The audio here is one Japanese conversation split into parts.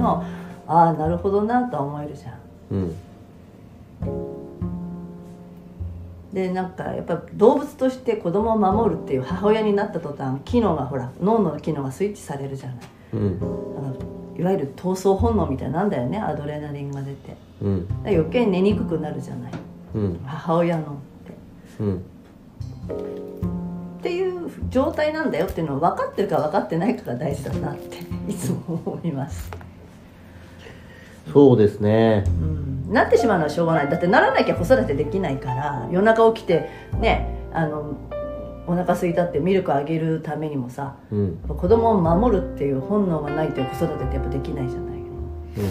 のああなるほどなとは思えるじゃん。うん。でなんかやっぱ動物として子供を守るっていう母親になった途端機能がほら脳の機能がスイッチされるじゃない。うん。あのいわゆる闘争本能みたいなんだよねアドレナリンが出て。うん。余計に寝にくくなるじゃない。うん。母親のって。うん。っていう状態なんだよっていうのを分かってるか分かってないかが大事だなっていつも思います、そうですね。うん、なってしまうのはしょうがない。だってならなきゃ子育てできないから夜中起きてねあのお腹空いたってミルクあげるためにもさうん。子供を守るっていう本能がないと子育てってやっぱできないじゃない。う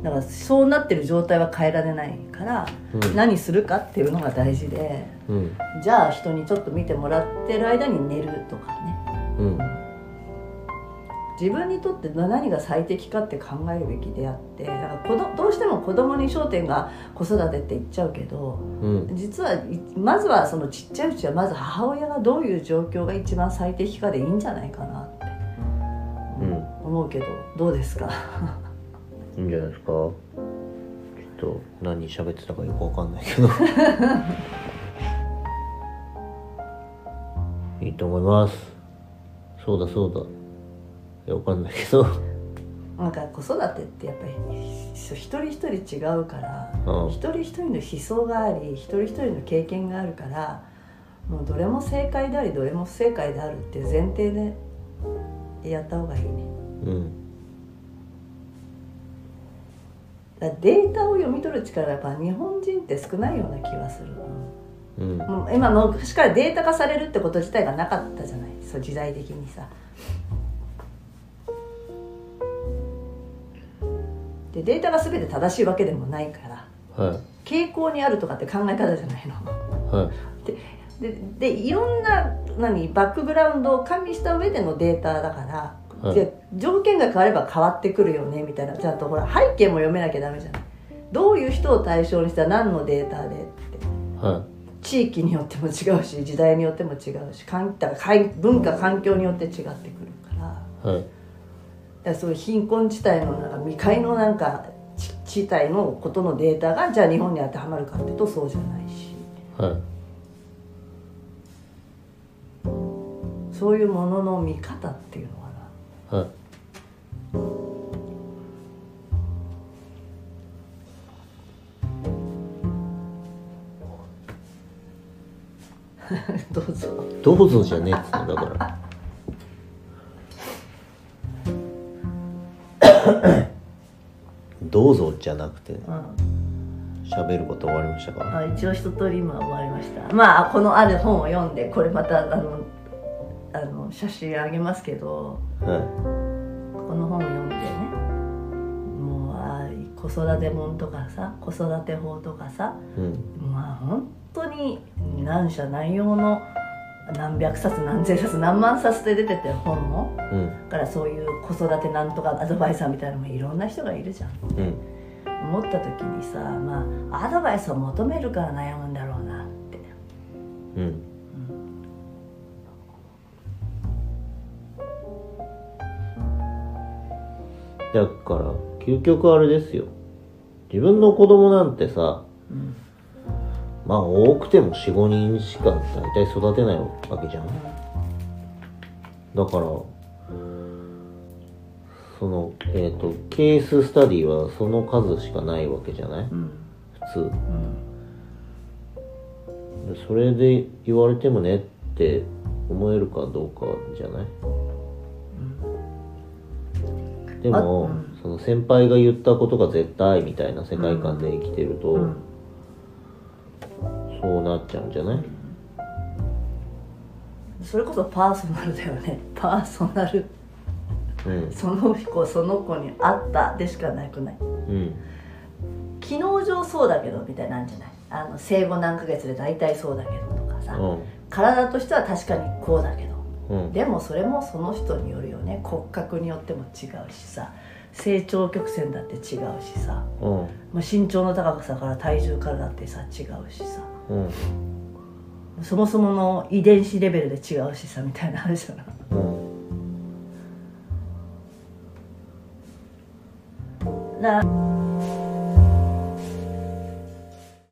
ん。だからそうなってる状態は変えられないから、うん。何するかっていうのが大事でうん。じゃあ人にちょっと見てもらってる間に寝るとかね。うん自分にとって何が最適かって考えるべきであってだから子どどうしても子供に焦点が子育てって言っちゃうけどうん。実はいまずはそのちっちゃいうちはまず母親がどういう状況が一番最適かでいいんじゃないかなってうん。思うけどどうですか？いいんじゃないですか？ちょっと何喋ってたかよくわかんないけど。いいと思います。そうだそうだわかんないけど。なんか子育てってやっぱり一人一人違うからうん。一人一人の思想があり一人一人の経験があるからもうどれも正解でありどれも不正解であるっていう前提でやった方がいいね。うん。だデータを読み取る力がやっぱ日本人って少ないような気がする、うん。もう今昔からデータ化されるってこと自体がなかったじゃない。そう時代的にさでデータが全て正しいわけでもないからはい。傾向にあるとかって考え方じゃないの。はい。ででいろんな何バックグラウンドを加味した上でのデータだから、はい。で条件が変われば変わってくるよねみたいな。ちゃんとほら背景も読めなきゃダメじゃない。どういう人を対象にした何のデータでって。は地域によっても違うし時代によっても違うしか文化環境によって違ってくるから。いはいだそういう貧困地帯のなんか未開のなんか地地帯のことのデータがじゃあ日本に当てはまるかっていうとそうじゃないし。はい。そういうものの見方っていうのかな。はい。どうぞ。どうぞじゃねえっつだから どうぞじゃなくてうん。喋ること終わりましたか？あ一応一通り今終わりました。まあこのある本を読んでこれまたあのあの写真あげますけどはこの本を読んでねもうああ子育て本とかさ子育て法とかさいうん。まあ本当に何社何用の何百冊何千冊何万冊で出てて本も。うん。だからそういう子育てなんとかアドバイザーみたいなのもいろんな人がいるじゃん。うん。思った時にさまあアドバイスを求めるから悩むんだろうなって。うん。だから究極あれですよ。自分の子供なんてさうんまあ多くても45人しか大体育てないわけじゃん。だからそのえっ、とケーススタディはその数しかないわけじゃない？うん。普通。うん。でそれで言われてもねって思えるかどうかじゃない？でも、あうん。その先輩が言ったことが絶対みたいな世界観で生きてると、うんそうなっちゃうんじゃない、それこそパーソナルだよね。パーソナル。うん。その子その子にあったでしかなくない？うん。機能上そうだけどみたいなんじゃない？あの生後何ヶ月で大体そうだけどとかさ、うん。体としては確かにこうだけど。うん。でもそれもその人によるよね。骨格によっても違うしさ。成長曲線だって違うしさ、うん。まあ、身長の高さから体重からだってさ違うしさうん。そもそもの遺伝子レベルで違うしさみたいな話だな。うん。な